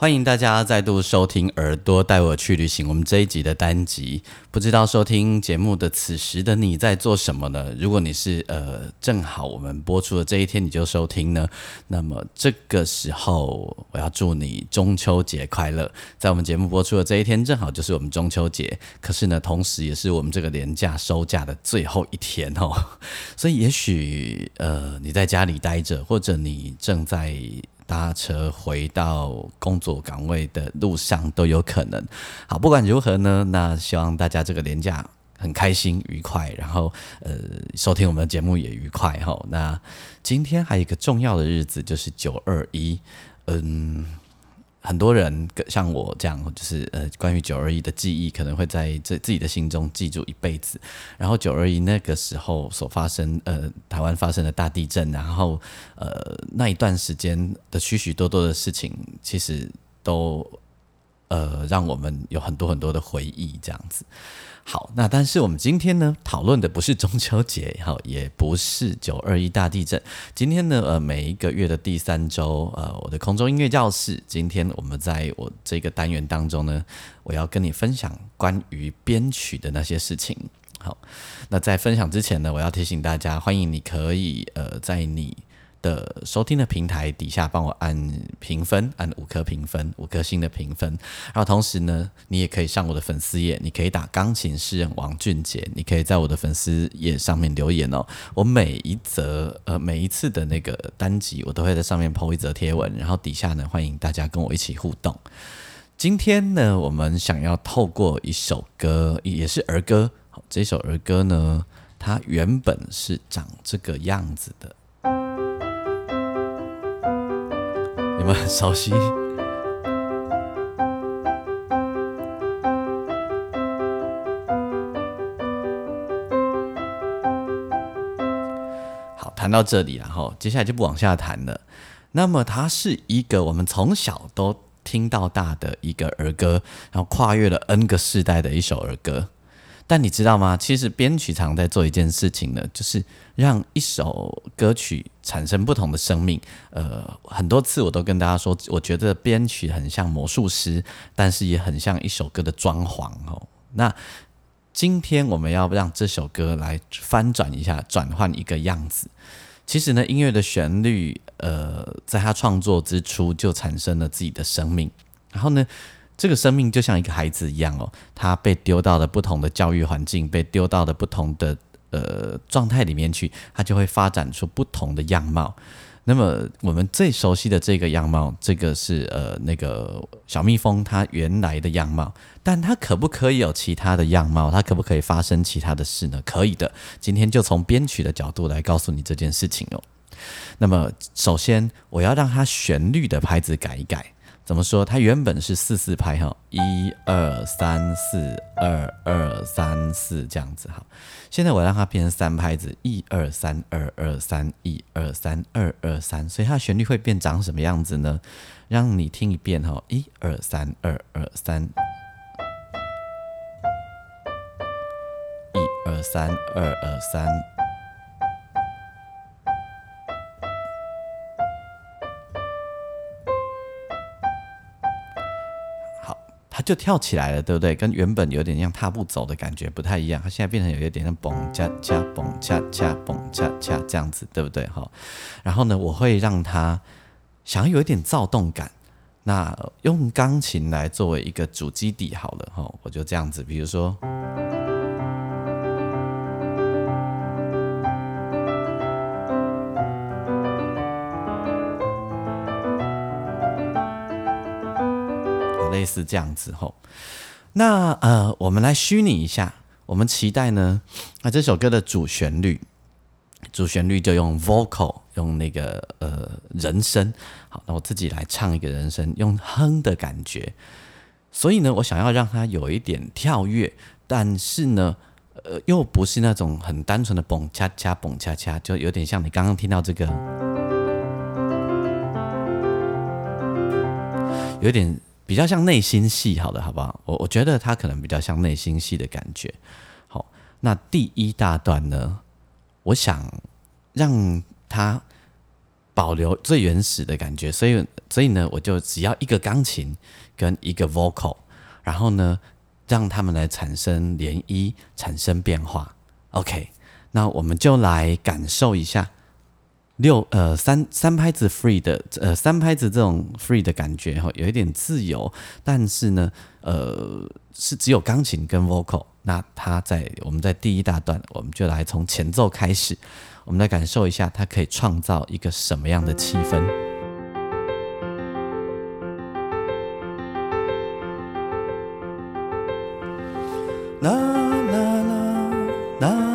欢迎大家再度收听《耳朵带我去旅行》。我们这一集的单集，不知道收听节目的此时的你在做什么呢？如果你是呃正好我们播出的这一天你就收听呢，那么这个时候我要祝你中秋节快乐。在我们节目播出的这一天，正好就是我们中秋节，可是呢，同时也是我们这个年假收假的最后一天哦。所以也许呃你在家里待着，或者你正在。搭车回到工作岗位的路上都有可能。好，不管如何呢，那希望大家这个年假很开心愉快，然后呃收听我们的节目也愉快哈。那今天还有一个重要的日子就是九二一，嗯。很多人像我这样，就是呃，关于九二一的记忆，可能会在这自己的心中记住一辈子。然后九二一那个时候所发生，呃，台湾发生的大地震，然后呃，那一段时间的许许多多的事情，其实都呃，让我们有很多很多的回忆，这样子。好，那但是我们今天呢讨论的不是中秋节，哈，也不是九二一大地震。今天呢，呃，每一个月的第三周，呃，我的空中音乐教室，今天我们在我这个单元当中呢，我要跟你分享关于编曲的那些事情。好，那在分享之前呢，我要提醒大家，欢迎你可以呃，在你。的收听的平台底下帮我按评分，按五颗评分，五颗星的评分。然后同时呢，你也可以上我的粉丝页，你可以打钢琴诗人王俊杰，你可以在我的粉丝页上面留言哦。我每一则呃每一次的那个单集，我都会在上面 po 一则贴文，然后底下呢欢迎大家跟我一起互动。今天呢，我们想要透过一首歌，也是儿歌。好，这首儿歌呢，它原本是长这个样子的。你们很熟悉。好，谈到这里，然后接下来就不往下谈了。那么，它是一个我们从小都听到大的一个儿歌，然后跨越了 N 个世代的一首儿歌。但你知道吗？其实编曲常在做一件事情呢，就是让一首歌曲产生不同的生命。呃，很多次我都跟大家说，我觉得编曲很像魔术师，但是也很像一首歌的装潢哦。那今天我们要让这首歌来翻转一下，转换一个样子。其实呢，音乐的旋律，呃，在他创作之初就产生了自己的生命，然后呢。这个生命就像一个孩子一样哦，他被丢到了不同的教育环境，被丢到了不同的呃状态里面去，他就会发展出不同的样貌。那么我们最熟悉的这个样貌，这个是呃那个小蜜蜂它原来的样貌，但它可不可以有其他的样貌？它可不可以发生其他的事呢？可以的。今天就从编曲的角度来告诉你这件事情哦。那么首先我要让它旋律的拍子改一改。怎么说？它原本是四四拍哈，一二三四，二二三四这样子哈。现在我让它变成三拍子，一二三，二二三，一二三，二二三。所以它的旋律会变长什么样子呢？让你听一遍哈，一二三，二二三，一二三，二二三。就跳起来了，对不对？跟原本有点像踏步走的感觉不太一样，它现在变成有一点像蹦恰恰蹦恰恰蹦恰恰这样子，对不对？哈，然后呢，我会让他想要有一点躁动感，那用钢琴来作为一个主基底好了，哈，我就这样子，比如说。类似这样子吼，那呃，我们来虚拟一下，我们期待呢，那这首歌的主旋律，主旋律就用 vocal，用那个呃人声。好，那我自己来唱一个人声，用哼的感觉。所以呢，我想要让它有一点跳跃，但是呢，呃，又不是那种很单纯的蹦恰恰蹦恰恰，就有点像你刚刚听到这个，有点比较像内心戏，好的，好不好？我我觉得它可能比较像内心戏的感觉。好，那第一大段呢，我想让它保留最原始的感觉，所以，所以呢，我就只要一个钢琴。跟一个 vocal，然后呢，让他们来产生涟漪，产生变化。OK，那我们就来感受一下六呃三三拍子 free 的呃三拍子这种 free 的感觉哈，有一点自由，但是呢，呃是只有钢琴跟 vocal。那它在我们在第一大段，我们就来从前奏开始，我们来感受一下它可以创造一个什么样的气氛啦啦啦啦。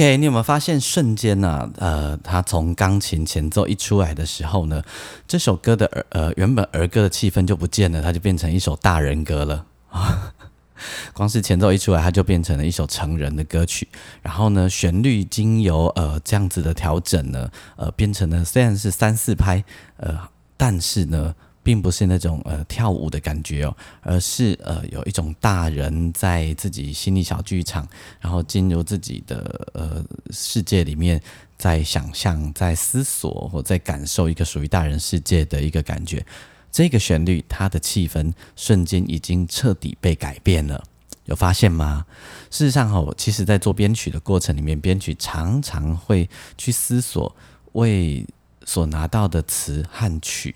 OK，你有没有发现瞬间呢？呃，他从钢琴前奏一出来的时候呢，这首歌的儿呃原本儿歌的气氛就不见了，它就变成一首大人歌了啊！光是前奏一出来，它就变成了一首成人的歌曲。然后呢，旋律经由呃这样子的调整呢，呃变成了虽然是三四拍，呃，但是呢。并不是那种呃跳舞的感觉哦，而是呃有一种大人在自己心理小剧场，然后进入自己的呃世界里面，在想象、在思索或在感受一个属于大人世界的一个感觉。这个旋律，它的气氛瞬间已经彻底被改变了，有发现吗？事实上，哦，其实在做编曲的过程里面，编曲常常会去思索为所拿到的词和曲。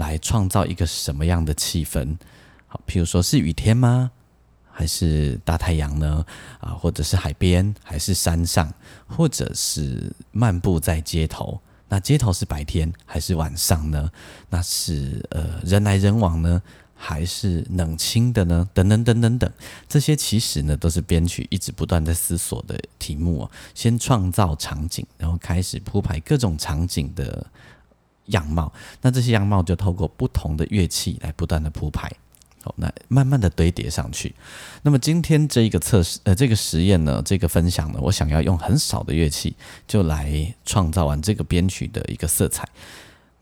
来创造一个什么样的气氛？好，譬如说是雨天吗？还是大太阳呢？啊，或者是海边，还是山上，或者是漫步在街头？那街头是白天还是晚上呢？那是呃人来人往呢，还是冷清的呢？等等等等等，这些其实呢都是编曲一直不断在思索的题目哦。先创造场景，然后开始铺排各种场景的。样貌，那这些样貌就透过不同的乐器来不断的铺排，好，那慢慢的堆叠上去。那么今天这一个测试，呃，这个实验呢，这个分享呢，我想要用很少的乐器就来创造完这个编曲的一个色彩。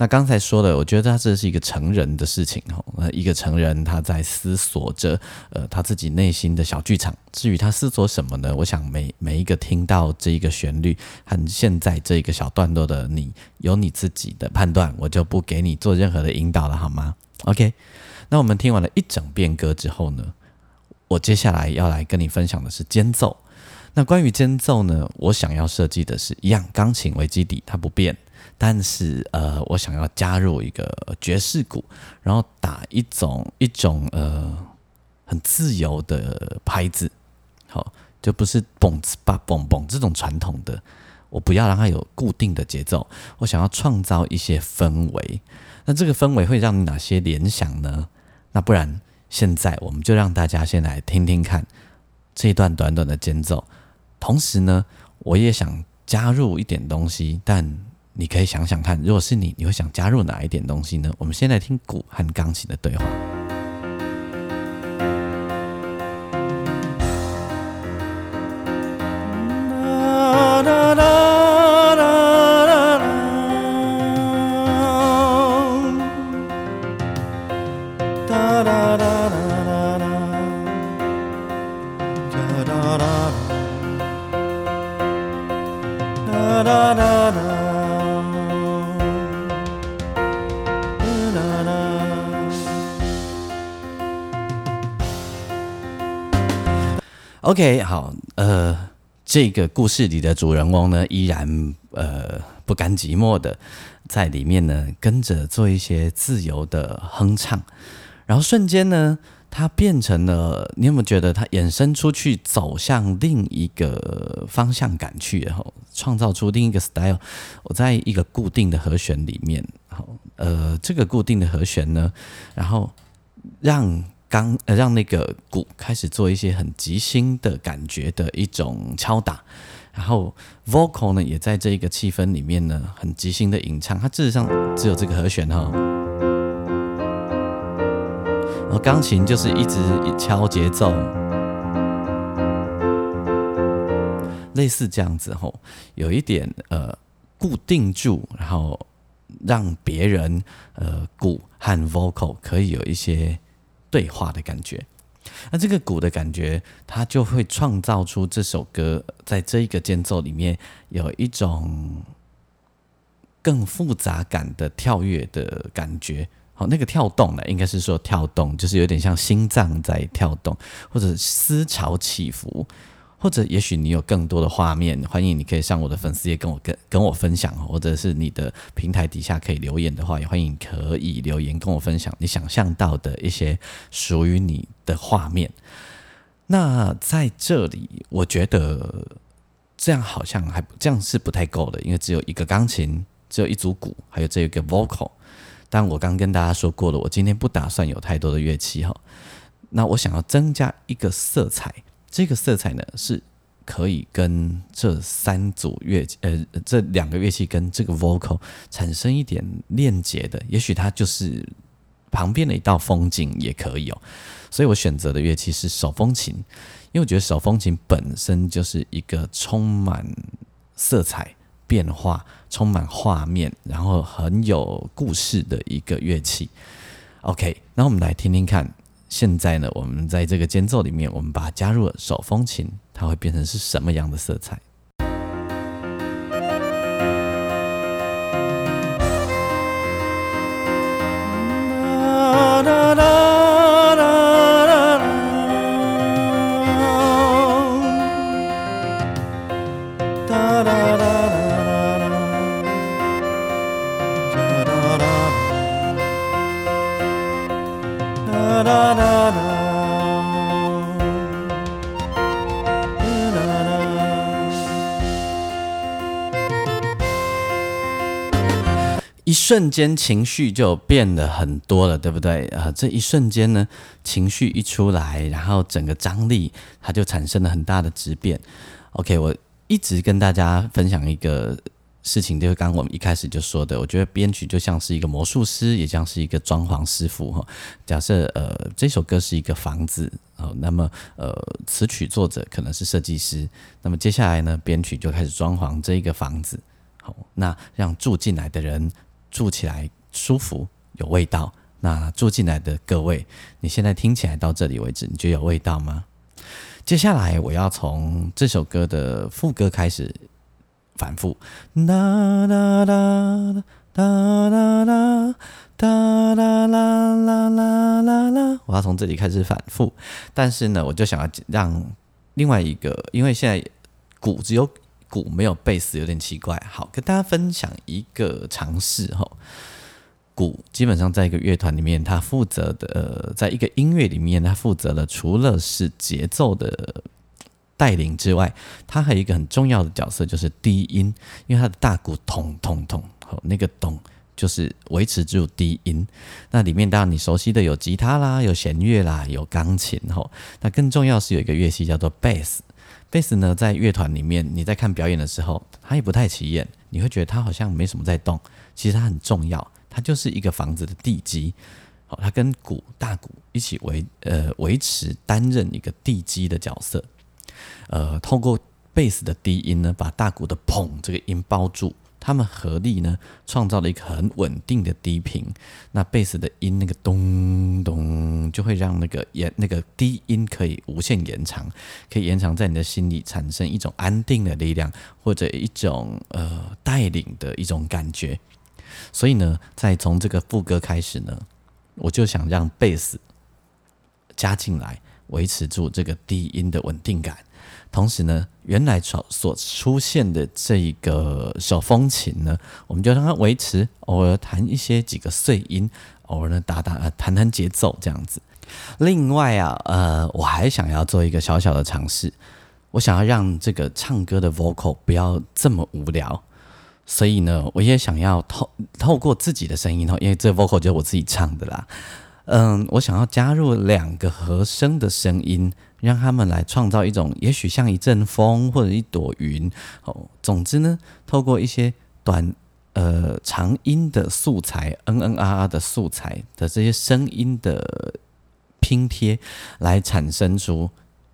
那刚才说的，我觉得他这是一个成人的事情哦。那一个成人他在思索着，呃，他自己内心的小剧场。至于他思索什么呢？我想每每一个听到这一个旋律和现在这一个小段落的你，有你自己的判断，我就不给你做任何的引导了，好吗？OK。那我们听完了一整遍歌之后呢，我接下来要来跟你分享的是间奏。那关于间奏呢，我想要设计的是一样，钢琴为基底，它不变。但是，呃，我想要加入一个爵士鼓，然后打一种一种呃很自由的拍子，好，就不是嘣子吧嘣嘣这种传统的，我不要让它有固定的节奏，我想要创造一些氛围。那这个氛围会让你哪些联想呢？那不然现在我们就让大家先来听听看这一段短短的间奏，同时呢，我也想加入一点东西，但。你可以想想看，如果是你，你会想加入哪一点东西呢？我们先来听鼓和钢琴的对话。OK，好，呃，这个故事里的主人翁呢，依然呃不甘寂寞的在里面呢，跟着做一些自由的哼唱，然后瞬间呢，它变成了，你有没有觉得它衍生出去，走向另一个方向感去，然后创造出另一个 style？我在一个固定的和弦里面，好，呃，这个固定的和弦呢，然后让。刚呃，让那个鼓开始做一些很即兴的感觉的一种敲打，然后 vocal 呢也在这一个气氛里面呢很即兴的吟唱，它事实上只有这个和弦哈，然后钢琴就是一直敲节奏，类似这样子吼，有一点呃固定住，然后让别人呃鼓和 vocal 可以有一些。对话的感觉，那这个鼓的感觉，它就会创造出这首歌在这一个间奏里面有一种更复杂感的跳跃的感觉。好，那个跳动呢，应该是说跳动，就是有点像心脏在跳动，或者思潮起伏。或者也许你有更多的画面，欢迎你可以上我的粉丝页跟我跟跟我分享，或者是你的平台底下可以留言的话，也欢迎可以留言跟我分享你想象到的一些属于你的画面。那在这里，我觉得这样好像还这样是不太够的，因为只有一个钢琴，只有一组鼓，还有这一个 vocal。但我刚跟大家说过了，我今天不打算有太多的乐器哈。那我想要增加一个色彩。这个色彩呢，是可以跟这三组乐器，呃，这两个乐器跟这个 vocal 产生一点链接的。也许它就是旁边的一道风景，也可以哦。所以我选择的乐器是手风琴，因为我觉得手风琴本身就是一个充满色彩变化、充满画面，然后很有故事的一个乐器。OK，那我们来听听看。现在呢，我们在这个间奏里面，我们把它加入了手风琴，它会变成是什么样的色彩？瞬间情绪就变得很多了，对不对？啊，这一瞬间呢，情绪一出来，然后整个张力它就产生了很大的质变。OK，我一直跟大家分享一个事情，就是刚刚我们一开始就说的，我觉得编曲就像是一个魔术师，也像是一个装潢师傅哈。假设呃这首歌是一个房子哦，那么呃词曲作者可能是设计师，那么接下来呢编曲就开始装潢这一个房子，好，那让住进来的人。住起来舒服有味道，那住进来的各位，你现在听起来到这里为止，你觉得有味道吗？接下来我要从这首歌的副歌开始反复，哒哒哒哒哒哒哒啦啦啦啦啦啦，我要从这里开始反复，但是呢，我就想要让另外一个，因为现在鼓只有。鼓没有贝斯有点奇怪，好跟大家分享一个尝试哈。鼓基本上在一个乐团里面，它负责的呃，在一个音乐里面，它负责的除了是节奏的带领之外，它还有一个很重要的角色就是低音，因为它的大鼓咚咚咚，好那个咚就是维持住低音。那里面当然你熟悉的有吉他啦，有弦乐啦，有钢琴吼。那更重要是有一个乐器叫做贝斯。贝斯呢，在乐团里面，你在看表演的时候，它也不太起眼，你会觉得它好像没什么在动。其实它很重要，它就是一个房子的地基。好，它跟鼓、大鼓一起维呃维持担任一个地基的角色。呃，透过贝斯的低音呢，把大鼓的砰这个音包住。他们合力呢，创造了一个很稳定的低频。那贝斯的音那个咚咚，就会让那个延那个低音可以无限延长，可以延长在你的心里，产生一种安定的力量，或者一种呃带领的一种感觉。所以呢，在从这个副歌开始呢，我就想让贝斯加进来，维持住这个低音的稳定感。同时呢，原来所所出现的这一个手风琴呢，我们就让它维持，偶尔弹一些几个碎音，偶尔呢打打呃弹弹节奏这样子。另外啊，呃，我还想要做一个小小的尝试，我想要让这个唱歌的 vocal 不要这么无聊，所以呢，我也想要透透过自己的声音，因为这 vocal 就是我自己唱的啦。嗯，我想要加入两个和声的声音。让他们来创造一种，也许像一阵风或者一朵云哦。总之呢，透过一些短呃长音的素材，嗯嗯啊啊的素材的这些声音的拼贴，来产生出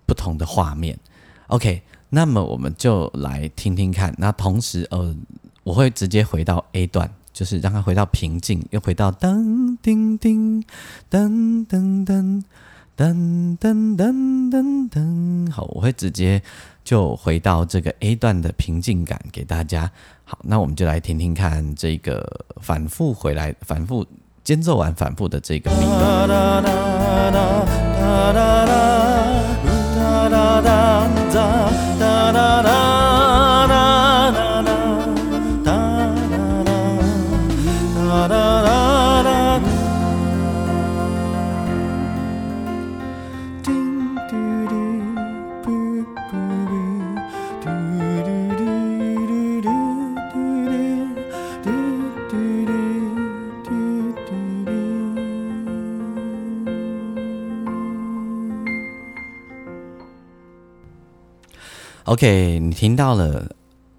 不同的画面。OK，那么我们就来听听看。那同时呃，我会直接回到 A 段，就是让它回到平静，又回到噔叮叮噔噔噔。噔噔噔噔噔，好，我会直接就回到这个 A 段的平静感给大家。好，那我们就来听听看这个反复回来、反复间奏完、反复的这个 B OK，你听到了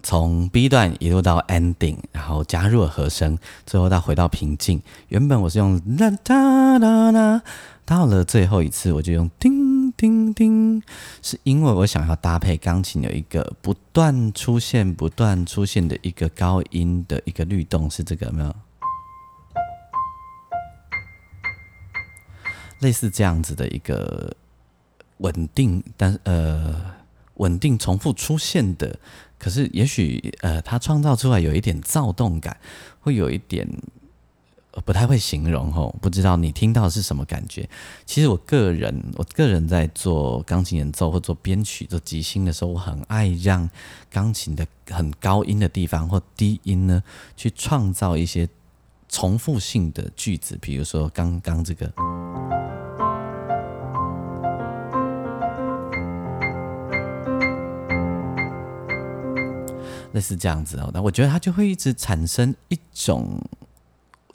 从 B 段一路到 ending，然后加入了和声，最后到回到平静。原本我是用啦哒啦啦，到了最后一次我就用叮叮叮，是因为我想要搭配钢琴有一个不断出现、不断出现的一个高音的一个律动，是这个没有？类似这样子的一个稳定，但呃。稳定重复出现的，可是也许呃，它创造出来有一点躁动感，会有一点呃不太会形容吼，不知道你听到是什么感觉。其实我个人，我个人在做钢琴演奏或做编曲、做即兴的时候，我很爱让钢琴的很高音的地方或低音呢，去创造一些重复性的句子，比如说刚刚这个。类似这样子哦，那我觉得它就会一直产生一种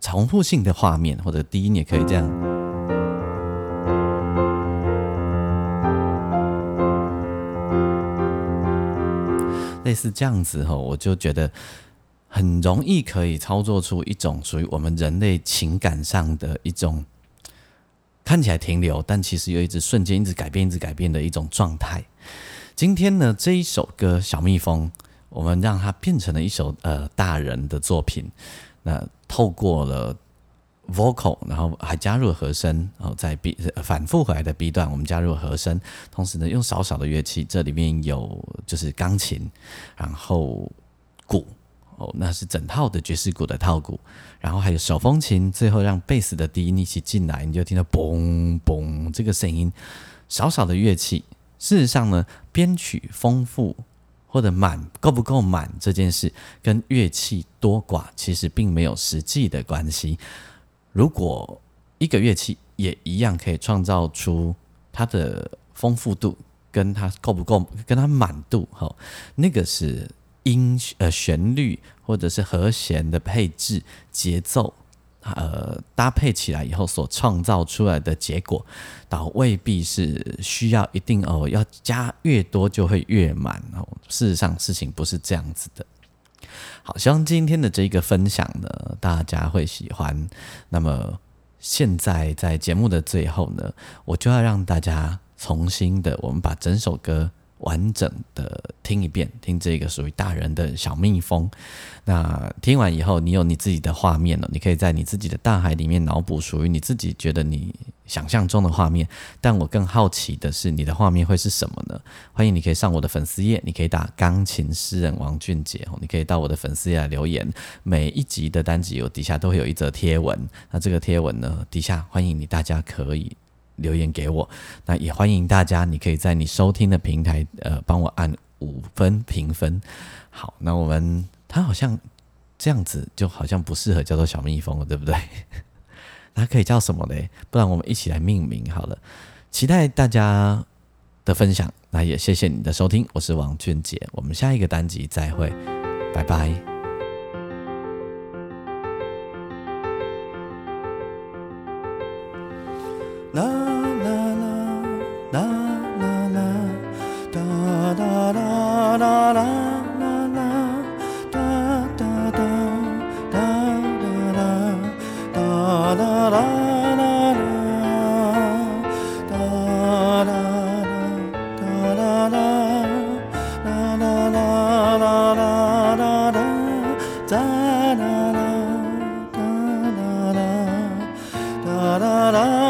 重复性的画面，或者低音也可以这样，类似这样子哦，我就觉得很容易可以操作出一种属于我们人类情感上的一种看起来停留，但其实又一直瞬间一直改变、一直改变的一种状态。今天呢，这一首歌《小蜜蜂》。我们让它变成了一首呃大人的作品，那透过了 vocal，然后还加入了和声，然后在 B 反复回来的 B 段，我们加入了和声，同时呢用少少的乐器，这里面有就是钢琴，然后鼓哦，那是整套的爵士鼓的套鼓，然后还有手风琴，最后让贝斯的低音一起进来，你就听到嘣嘣这个声音，少少的乐器，事实上呢编曲丰富。或者满够不够满这件事，跟乐器多寡其实并没有实际的关系。如果一个乐器也一样可以创造出它的丰富度，跟它够不够，跟它满度，哈，那个是音呃旋律或者是和弦的配置节奏。呃，搭配起来以后所创造出来的结果，倒未必是需要一定哦，要加越多就会越满哦。事实上，事情不是这样子的。好，希望今天的这个分享呢，大家会喜欢。那么，现在在节目的最后呢，我就要让大家重新的，我们把整首歌。完整的听一遍，听这个属于大人的小蜜蜂。那听完以后，你有你自己的画面了，你可以在你自己的大海里面脑补属于你自己觉得你想象中的画面。但我更好奇的是，你的画面会是什么呢？欢迎你可以上我的粉丝页，你可以打钢琴诗人王俊杰，你可以到我的粉丝页来留言。每一集的单集有底下都会有一则贴文，那这个贴文呢，底下欢迎你大家可以。留言给我。那也欢迎大家，你可以在你收听的平台，呃，帮我按五分评分。好，那我们它好像这样子，就好像不适合叫做小蜜蜂了，对不对？那可以叫什么嘞？不然我们一起来命名好了。期待大家的分享，那也谢谢你的收听，我是王俊杰，我们下一个单集再会，拜拜。Da da da